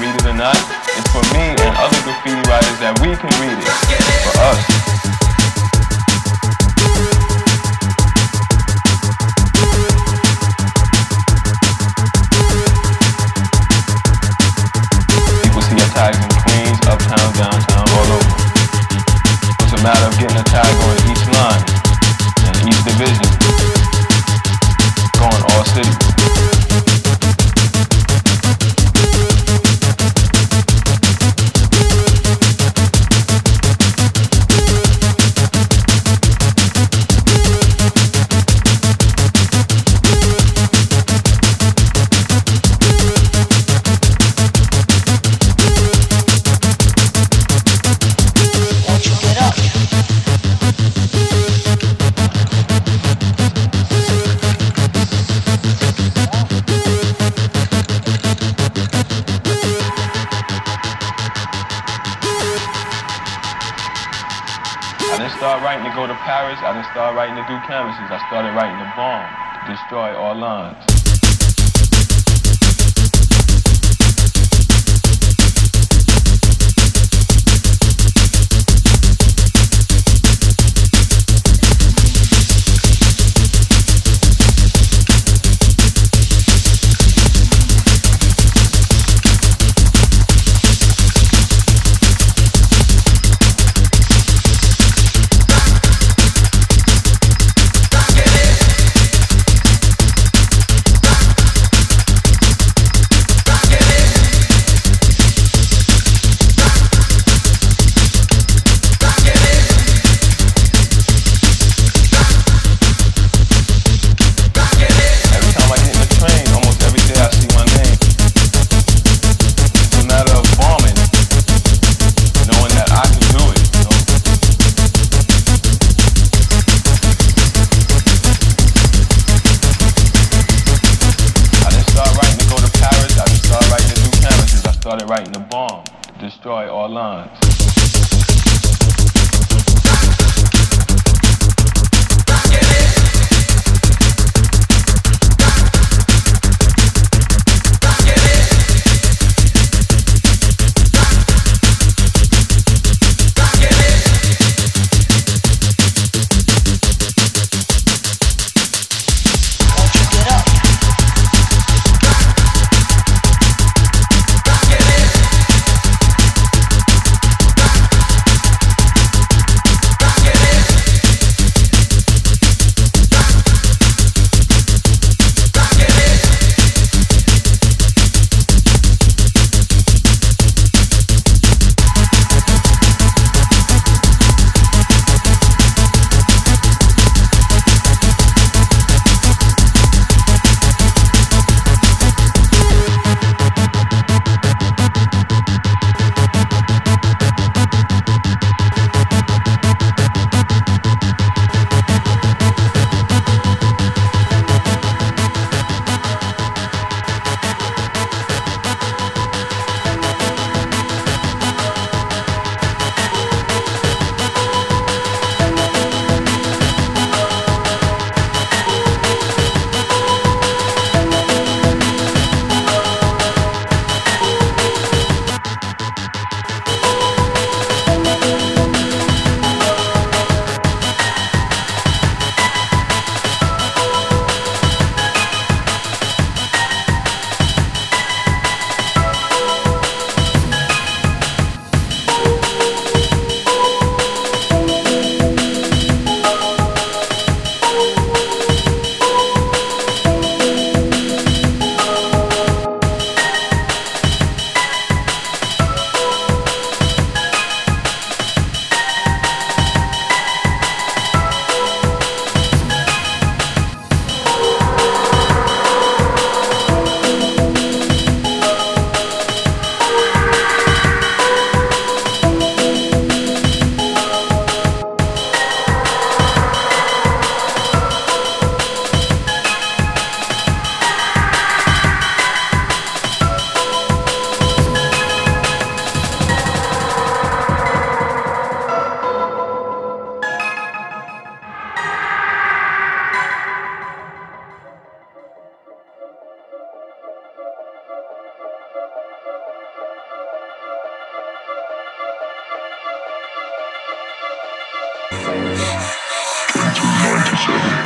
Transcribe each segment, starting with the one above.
read it or not. It's for me and other graffiti writers that we can read it. For us. 1997.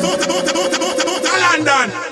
to, London.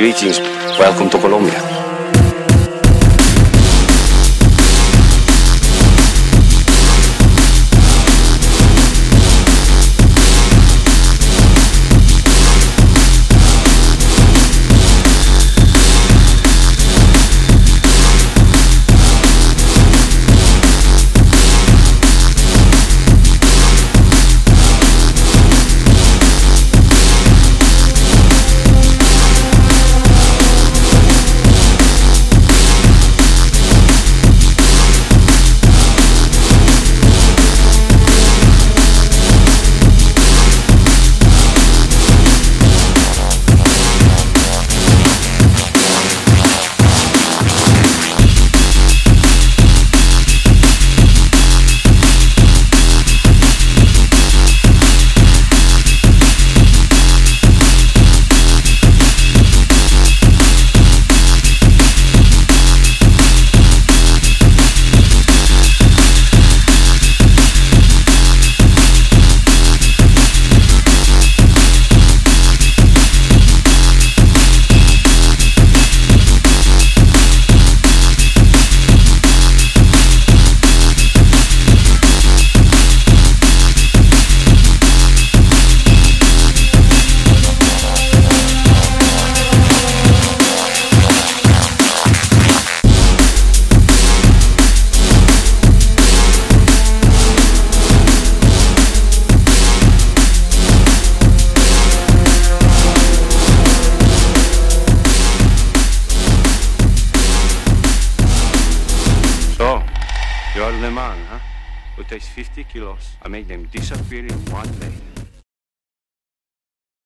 Greetings, welcome to Colombia. Make them